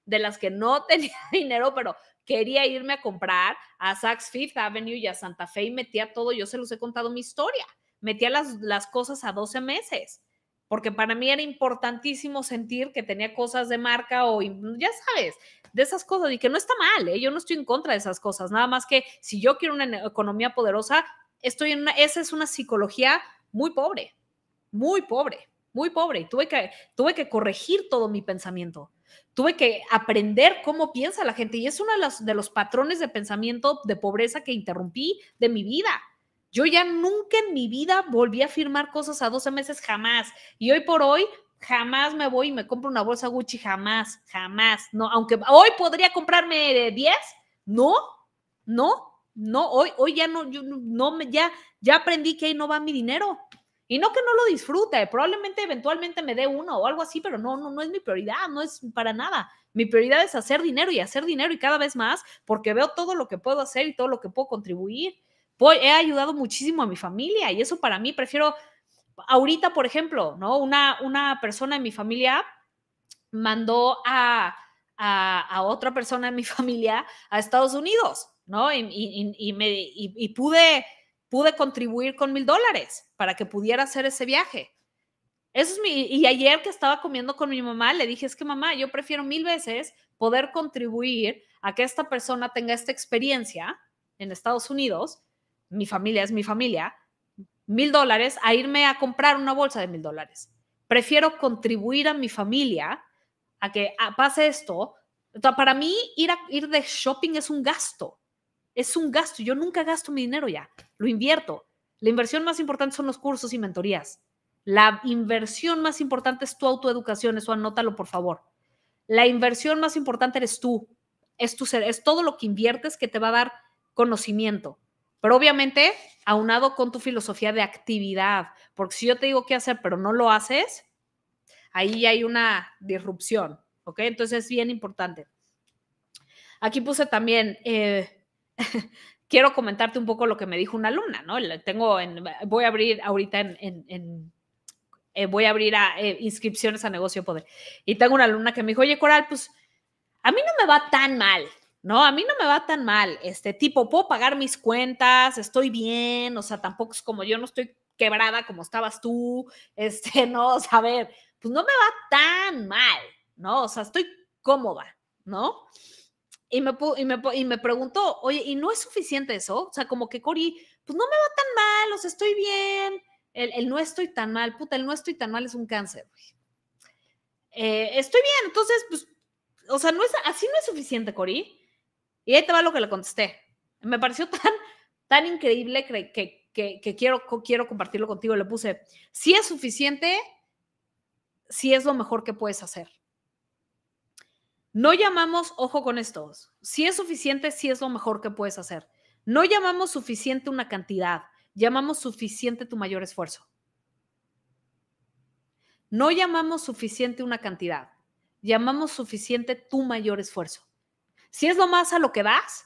de las que no tenía dinero, pero quería irme a comprar a Saks Fifth Avenue y a Santa Fe y metía todo. Yo se los he contado mi historia. Metía las, las cosas a 12 meses porque para mí era importantísimo sentir que tenía cosas de marca o ya sabes, de esas cosas y que no está mal, ¿eh? yo no estoy en contra de esas cosas, nada más que si yo quiero una economía poderosa, estoy en una, esa es una psicología muy pobre, muy pobre, muy pobre y tuve que, tuve que corregir todo mi pensamiento. Tuve que aprender cómo piensa la gente y es uno de los, patrones de pensamiento de pobreza que interrumpí de mi vida yo ya nunca en mi vida volví a firmar cosas a 12 meses, jamás. Y hoy por hoy, jamás me voy y me compro una bolsa Gucci, jamás, jamás. No, aunque hoy podría comprarme 10, no, no, no, hoy, hoy ya no, yo no, ya, ya aprendí que ahí no va mi dinero. Y no que no lo disfrute, probablemente eventualmente me dé uno o algo así, pero no, no, no es mi prioridad, no es para nada. Mi prioridad es hacer dinero y hacer dinero y cada vez más porque veo todo lo que puedo hacer y todo lo que puedo contribuir. he ayudado muchísimo a mi familia y eso para mí prefiero, ahorita, por ejemplo, ¿no? Una, una persona en mi familia mandó a, a, otra persona en mi familia a Estados Unidos, ¿no? Y, y, me, y pude pude contribuir con mil dólares para que pudiera hacer ese viaje. Eso es mi, y ayer que estaba comiendo con mi mamá, le dije, es que mamá, yo prefiero mil veces poder contribuir a que esta persona tenga esta experiencia en Estados Unidos, mi familia es mi familia, mil dólares, a irme a comprar una bolsa de mil dólares. Prefiero contribuir a mi familia a que pase esto. Para mí, ir, a, ir de shopping es un gasto es un gasto. Yo nunca gasto mi dinero ya, lo invierto. La inversión más importante son los cursos y mentorías. La inversión más importante es tu autoeducación, eso anótalo por favor. La inversión más importante eres tú, es tu ser, es todo lo que inviertes que te va a dar conocimiento. Pero obviamente, aunado con tu filosofía de actividad, porque si yo te digo qué hacer, pero no lo haces, ahí hay una disrupción, ¿ok? Entonces es bien importante. Aquí puse también, eh, quiero comentarte un poco lo que me dijo una alumna, ¿no? Tengo en, voy a abrir ahorita en, eh, voy a abrir a, eh, inscripciones a negocio poder. Y tengo una alumna que me dijo, oye, Coral, pues a mí no me va tan mal, ¿no? A mí no me va tan mal, este tipo, puedo pagar mis cuentas, estoy bien, o sea, tampoco es como yo no estoy quebrada como estabas tú, este, no, o sea, a ver, pues no me va tan mal, ¿no? O sea, estoy cómoda, ¿no? Y me, y y me preguntó, oye, ¿y no es suficiente eso? O sea, como que Cori, pues no me va tan mal, o sea, estoy bien. El, no estoy tan mal, puta, el no estoy tan mal es un cáncer. Eh, estoy bien, entonces, pues, o sea, no es, así no es suficiente, Cori. Y ahí te va lo que le contesté. Me pareció tan, tan increíble que, que, que, quiero, quiero compartirlo contigo. Le puse, si es suficiente, si es lo mejor que puedes hacer. No llamamos, ojo con estos, si es suficiente, si es lo mejor que puedes hacer. No llamamos suficiente una cantidad, llamamos suficiente tu mayor esfuerzo. No llamamos suficiente una cantidad, llamamos suficiente tu mayor esfuerzo. Si es lo más a lo que das,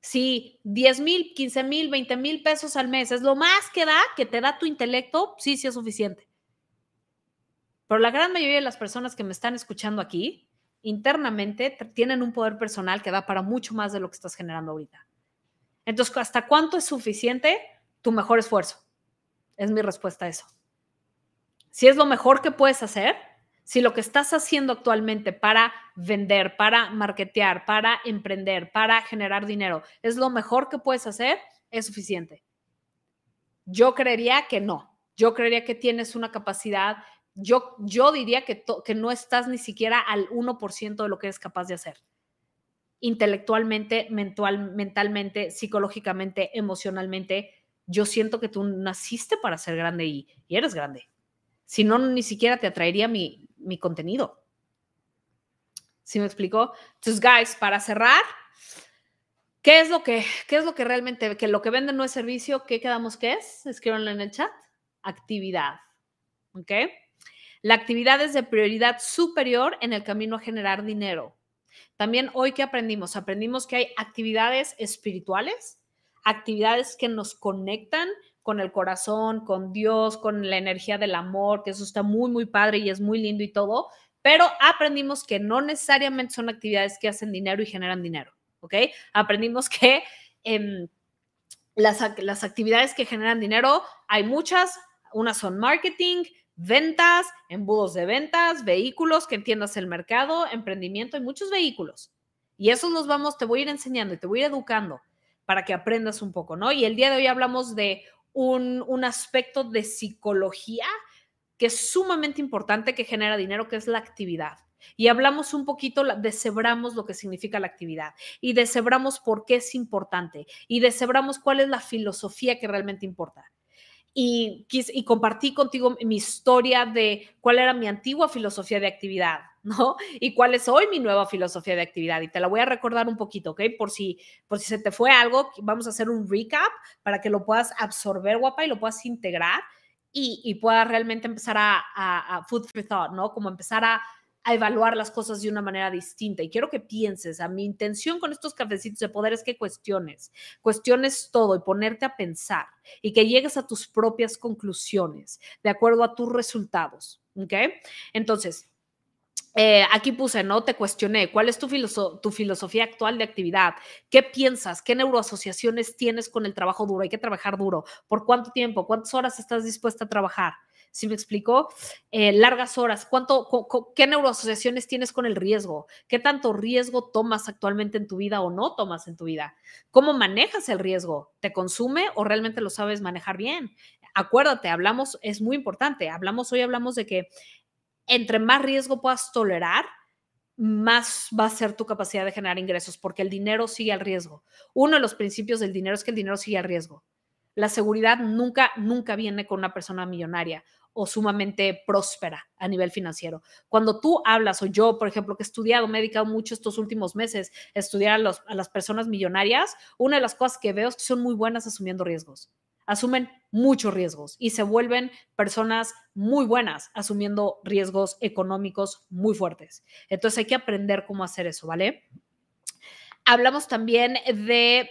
si 10 mil, 15 mil, 20 mil pesos al mes es lo más que da, que te da tu intelecto, sí, sí es suficiente. Pero la gran mayoría de las personas que me están escuchando aquí internamente tienen un poder personal que da para mucho más de lo que estás generando ahorita. Entonces, ¿hasta cuánto es suficiente tu mejor esfuerzo? Es mi respuesta a eso. Si es lo mejor que puedes hacer, si lo que estás haciendo actualmente para vender, para marketear, para emprender, para generar dinero, es lo mejor que puedes hacer, es suficiente. Yo creería que no. Yo creería que tienes una capacidad yo, yo diría que, que no estás ni siquiera al 1% de lo que eres capaz de hacer. Intelectualmente, mental, mentalmente, psicológicamente, emocionalmente, yo siento que tú naciste para ser grande y, eres grande. Si no, ni siquiera te atraería mi, mi contenido. ¿Sí me explicó? Entonces, guys, para cerrar, ¿qué es lo que, qué es lo que realmente, que lo que venden no es servicio? ¿Qué quedamos que es? Escríbanlo en el chat. Actividad. ¿Ok? La actividad es de prioridad superior en el camino a generar dinero. También hoy que aprendimos, aprendimos que hay actividades espirituales, actividades que nos conectan con el corazón, con Dios, con la energía del amor, que eso está muy, muy padre y es muy lindo y todo, pero aprendimos que no necesariamente son actividades que hacen dinero y generan dinero, ¿ok? Aprendimos que las, las actividades que generan dinero hay muchas, unas son marketing, ventas, embudos de ventas, vehículos, que entiendas el mercado, emprendimiento, hay muchos vehículos. Y esos los vamos, te voy a ir enseñando y te voy a ir educando para que aprendas un poco, ¿no? Y el día de hoy hablamos de un, un aspecto de psicología que es sumamente importante que genera dinero, que es la actividad. Y hablamos un poquito, deshebramos lo que significa la actividad y deshebramos por qué es importante y deshebramos cuál es la filosofía que realmente importa y, compartí contigo mi historia de cuál era mi antigua filosofía de actividad, ¿no? Y cuál es hoy mi nueva filosofía de actividad. Y te la voy a recordar un poquito, ¿ok? Por si, por si se te fue algo, vamos a hacer un recap para que lo puedas absorber, guapa, y lo puedas integrar y, y pueda realmente empezar a food for thought, ¿no? Como empezar a, a evaluar las cosas de una manera distinta. Y quiero que pienses, a mi intención con estos cafecitos de poder es que cuestiones, cuestiones todo y ponerte a pensar y que llegues a tus propias conclusiones de acuerdo a tus resultados. ¿Ok? Entonces, eh, aquí puse, ¿no? Te cuestioné, ¿cuál es tu, tu, filosofía actual de actividad? ¿Qué piensas? ¿Qué neuroasociaciones tienes con el trabajo duro? Hay que trabajar duro. ¿Por cuánto tiempo? ¿Cuántas horas estás dispuesta a trabajar? ¿Sí me explico? Eh, largas horas. ¿Cuánto, ¿Qué neuroasociaciones tienes con el riesgo? ¿Qué tanto riesgo tomas actualmente en tu vida o no tomas en tu vida? ¿Cómo manejas el riesgo? ¿Te consume o realmente lo sabes manejar bien? Acuérdate, hablamos, es muy importante, hablamos hoy, hablamos de que entre más riesgo puedas tolerar, más va a ser tu capacidad de generar ingresos, porque el dinero sigue al riesgo. Uno de los principios del dinero es que el dinero sigue al riesgo. La seguridad nunca, nunca viene con una persona millonaria o sumamente próspera a nivel financiero. Cuando tú hablas, o yo, por ejemplo, que he estudiado, me he dedicado mucho estos últimos meses a estudiar a, las personas millonarias, una de las cosas que veo es que son muy buenas asumiendo riesgos asumen muchos riesgos y se vuelven personas muy buenas asumiendo riesgos económicos muy fuertes. Entonces hay que aprender cómo hacer eso, ¿vale? Hablamos también de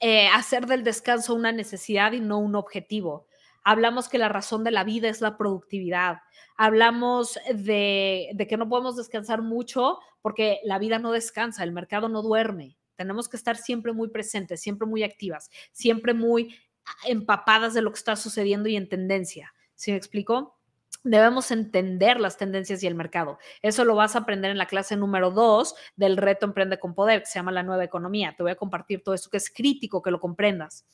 eh, hacer del descanso una necesidad y no un objetivo. Hablamos que la razón de la vida es la productividad. Hablamos de, que no podemos descansar mucho porque la vida no descansa, el mercado no duerme. Tenemos que estar siempre muy presentes, siempre muy activas, siempre muy empapadas de lo que está sucediendo y en tendencia. ¿Sí me explico? Debemos entender las tendencias y el mercado. Eso lo vas a aprender en la clase número 2 del reto Emprende con Poder, que se llama la nueva economía. Te voy a compartir todo esto que es crítico que lo comprendas.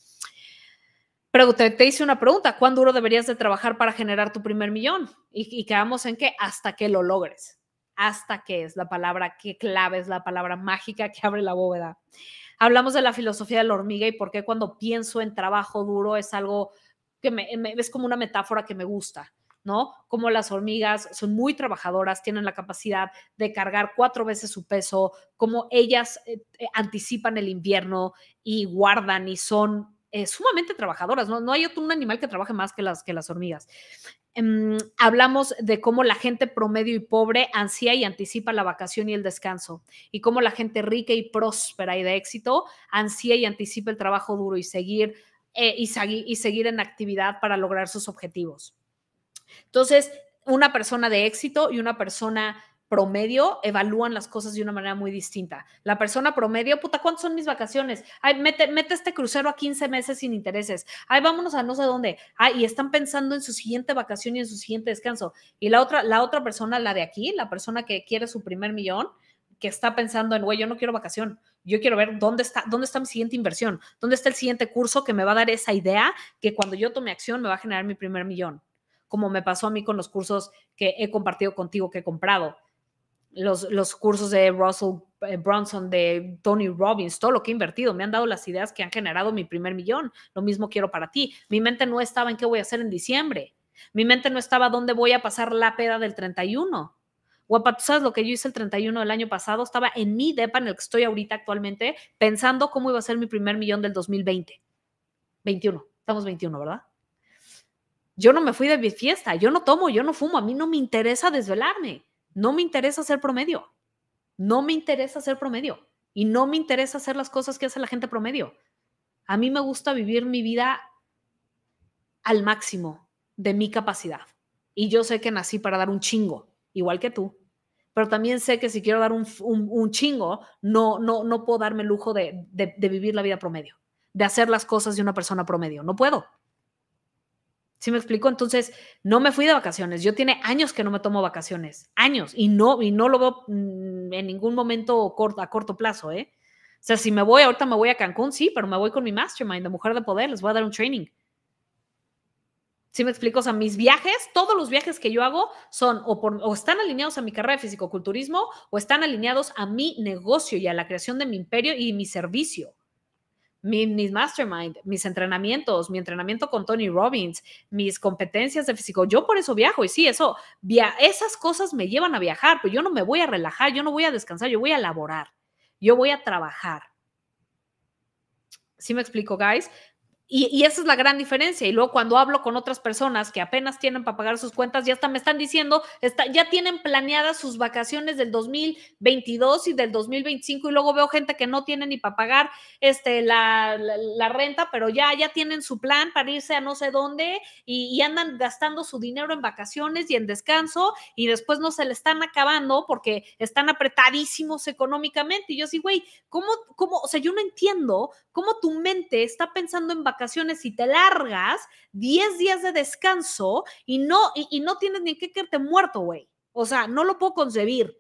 Pero te, hice una pregunta, ¿cuán duro deberías de trabajar para generar tu primer millón? Y, y quedamos en que hasta que lo logres, hasta que es la palabra que clave, es la palabra mágica que abre la bóveda. Hablamos de la filosofía de la hormiga y por qué cuando pienso en trabajo duro es algo que me, es como una metáfora que me gusta. ¿no? Como las hormigas son muy trabajadoras, tienen la capacidad de cargar cuatro veces su peso, como ellas eh, eh, anticipan el invierno y guardan y son eh, sumamente trabajadoras, ¿no? No hay otro un animal que trabaje más que las, que las hormigas. Em, hablamos de cómo la gente promedio y pobre ansía y anticipa la vacación y el descanso, y cómo la gente rica y próspera y de éxito ansía y anticipa el trabajo duro y seguir, eh, y, y seguir en actividad para lograr sus objetivos. Entonces, una persona de éxito y una persona promedio evalúan las cosas de una manera muy distinta. La persona promedio, puta, ¿cuántas son mis vacaciones? Ay, mete, mete este crucero a 15 meses sin intereses. Ay, vámonos a no sé dónde. Ay, y están pensando en su siguiente vacación y en su siguiente descanso. Y la otra, la otra persona, la de aquí, la persona que quiere su primer millón, que está pensando en, güey, yo no quiero vacación, yo quiero ver dónde está, dónde está mi siguiente inversión, dónde está el siguiente curso que me va a dar esa idea que cuando yo tome acción me va a generar mi primer millón, como me pasó a mí con los cursos que he compartido contigo, que he comprado los, cursos de Russell eh, Bronson, de Tony Robbins, todo lo que he invertido, me han dado las ideas que han generado mi primer millón. Lo mismo quiero para ti. Mi mente no estaba en qué voy a hacer en diciembre. Mi mente no estaba dónde voy a pasar la peda del 31. Guapa, ¿tú sabes lo que yo hice el 31 del año pasado? Estaba en mi depa, en el que estoy ahorita actualmente, pensando cómo iba a ser mi primer millón del 2020. 21. Estamos 21, ¿verdad? Yo no me fui de mi fiesta, yo no tomo, yo no fumo, a mí no me interesa desvelarme. No me interesa ser promedio. No me interesa ser promedio. Y no me interesa hacer las cosas que hace la gente promedio. A mí me gusta vivir mi vida al máximo de mi capacidad. Y yo sé que nací para dar un chingo, igual que tú. Pero también sé que si quiero dar un, chingo, no, no, no puedo darme el lujo de, de vivir la vida promedio, de hacer las cosas de una persona promedio. No puedo. ¿Sí me explico? Entonces, no me fui de vacaciones. Yo tiene años que no me tomo vacaciones, años, y no, y no lo veo mm, en ningún momento a corto plazo, ¿eh? O sea, si me voy, ahorita me voy a Cancún, sí, pero me voy con mi mastermind de Mujer de Poder, les voy a dar un training. ¿Sí me explico? O sea, mis viajes, todos los viajes que yo hago son o, por, o están alineados a mi carrera de fisicoculturismo o están alineados a mi negocio y a la creación de mi imperio y mi servicio mis mastermind, mis entrenamientos, mi entrenamiento con Tony Robbins, mis competencias de físico. Yo por eso viajo y sí, eso, via esas cosas me llevan a viajar, pero yo no me voy a relajar, yo no voy a descansar, yo voy a laborar, yo voy a trabajar. ¿Sí me explico, guys? Y, esa es la gran diferencia. Y luego cuando hablo con otras personas que apenas tienen para pagar sus cuentas, ya hasta me están diciendo, está, ya tienen planeadas sus vacaciones del 2022 y del 2025 y luego veo gente que no tiene ni para pagar este, la, la, renta, pero ya, ya tienen su plan para irse a no sé dónde y, y, andan gastando su dinero en vacaciones y en descanso y después no se le están acabando porque están apretadísimos económicamente. Y yo sí, güey, ¿cómo, ¿cómo? O sea, yo no entiendo cómo tu mente está pensando en vacaciones vacaciones y te largas 10 días de descanso y no, y, no tienes ni que quedarte muerto, güey. O sea, no lo puedo concebir.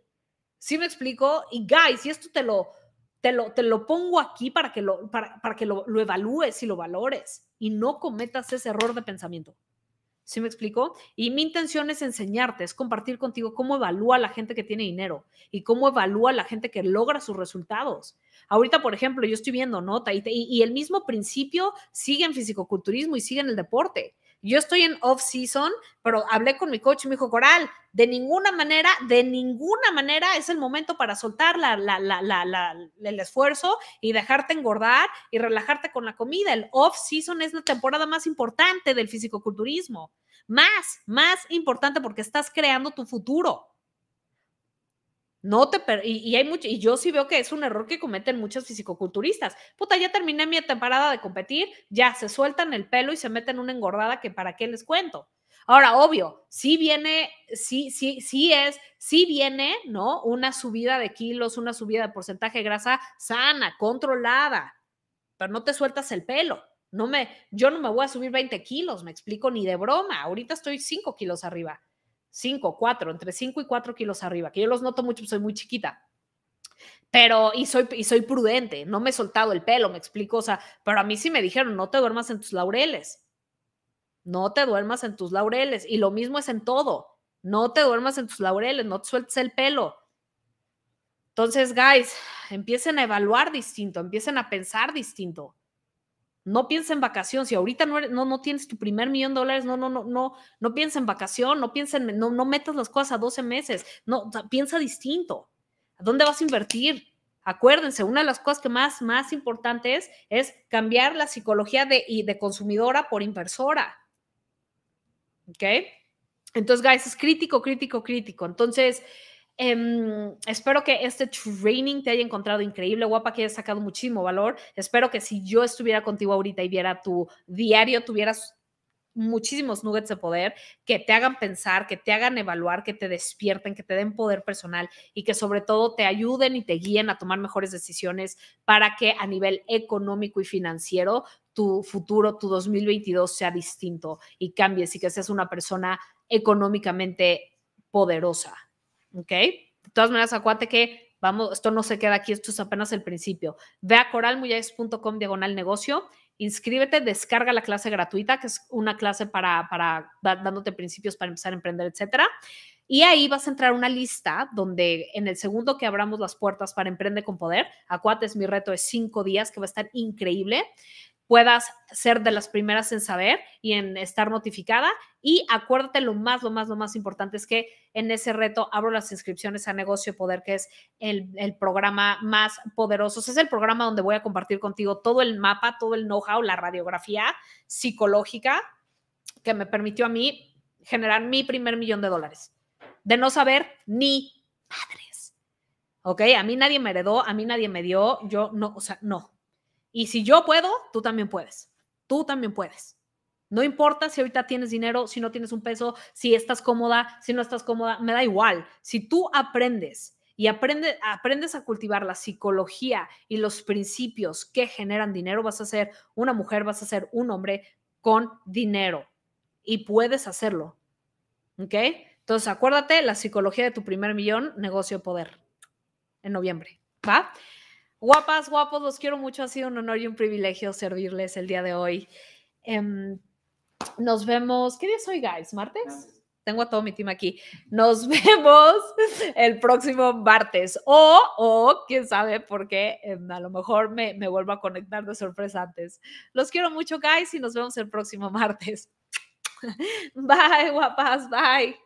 ¿Sí me explico? Y guys, y esto te lo, te lo, te lo pongo aquí para que, lo, para, para que lo, lo evalúes y lo valores y no cometas ese error de pensamiento. ¿Sí me explico? Y mi intención es enseñarte, es compartir contigo cómo evalúa la gente que tiene dinero y cómo evalúa la gente que logra sus resultados. Ahorita, por ejemplo, yo estoy viendo, ¿no? Y, y el mismo principio sigue en fisicoculturismo y sigue en el deporte. Yo estoy en off-season, pero hablé con mi coach y me dijo, Coral, de ninguna manera, de ninguna manera es el momento para soltar la, el esfuerzo y dejarte engordar y relajarte con la comida. El off-season es la temporada más importante del fisicoculturismo. Más, más importante porque estás creando tu futuro. No te y, hay mucho, y yo sí veo que es un error que cometen muchos fisicoculturistas. Puta, ya terminé mi temporada de competir, ya se sueltan el pelo y se meten una engordada que para qué les cuento. Ahora, obvio, sí viene, sí, sí, sí es, sí viene, ¿no? Una subida de kilos, una subida de porcentaje de grasa sana, controlada, pero no te sueltas el pelo. No me, yo no me voy a subir 20 kilos, me explico, ni de broma. Ahorita estoy 5 kilos arriba. 5, 4, entre 5 y 4 kilos arriba, que yo los noto mucho, soy muy chiquita. Pero, y soy, y soy prudente, no me he soltado el pelo, me explico, o sea, pero a mí sí me dijeron, no te duermas en tus laureles, no te duermas en tus laureles, y lo mismo es en todo, no te duermas en tus laureles, no te sueltes el pelo. Entonces, guys, empiecen a evaluar distinto, empiecen a pensar distinto no piensa en vacación. Si ahorita no, no, no, tienes tu primer millón de dólares, no, no, no, no, no piensa en vacación, no piensa en, no, no metas las cosas a 12 meses, no, piensa distinto. ¿A dónde vas a invertir? Acuérdense, una de las cosas que más, más importantes es cambiar la psicología de, de consumidora por inversora. ¿Ok? Entonces, guys, es crítico, crítico, crítico. Entonces, Em, espero que este training te haya encontrado increíble, guapa, que hayas sacado muchísimo valor. Espero que si yo estuviera contigo ahorita y viera tu diario, tuvieras muchísimos nuggets de poder que te hagan pensar, que te hagan evaluar, que te despierten, que te den poder personal y que sobre todo te ayuden y te guíen a tomar mejores decisiones para que a nivel económico y financiero tu futuro, tu 2022 sea distinto y cambies y que seas una persona económicamente poderosa. ¿Ok? De todas maneras, acuérdate que, vamos, esto no se queda aquí, esto es apenas el principio. Ve a coralmuyes.com diagonal negocio, inscríbete, descarga la clase gratuita, que es una clase para, para dándote principios para empezar a emprender, etcétera. Y ahí vas a entrar una lista donde en el segundo que abramos las puertas para Emprende con Poder, acuérdate, es mi reto de cinco días que va a estar increíble puedas ser de las primeras en saber y en estar notificada. Y acuérdate lo más, lo más, lo más importante es que en ese reto abro las inscripciones a Negocio Poder, que es el, programa más poderoso. Es el programa donde voy a compartir contigo todo el mapa, todo el know-how, la radiografía psicológica que me permitió a mí generar mi primer millón de dólares. De no saber ni madres. ¿Ok? A mí nadie me heredó, a mí nadie me dio, yo no, o sea, no, y si yo puedo, tú también puedes. Tú también puedes. No importa si ahorita tienes dinero, si no tienes un peso, si estás cómoda, si no estás cómoda, me da igual. Si tú aprendes y aprende, aprendes a cultivar la psicología y los principios que generan dinero, vas a ser una mujer, vas a ser un hombre con dinero. Y puedes hacerlo. ¿Ok? Entonces, acuérdate, la psicología de tu primer millón, negocio poder, en noviembre. ¿Va? Guapas, guapos, los quiero mucho. Ha sido un honor y un privilegio servirles el día de hoy. Em, nos vemos. ¿Qué día es hoy, guys? ¿Martes? Tengo a todo mi team aquí. Nos vemos el próximo martes. O, o, quién sabe, porque em, a lo mejor me, me vuelvo a conectar de sorpresa antes. Los quiero mucho, guys, y nos vemos el próximo martes. Bye, guapas. Bye.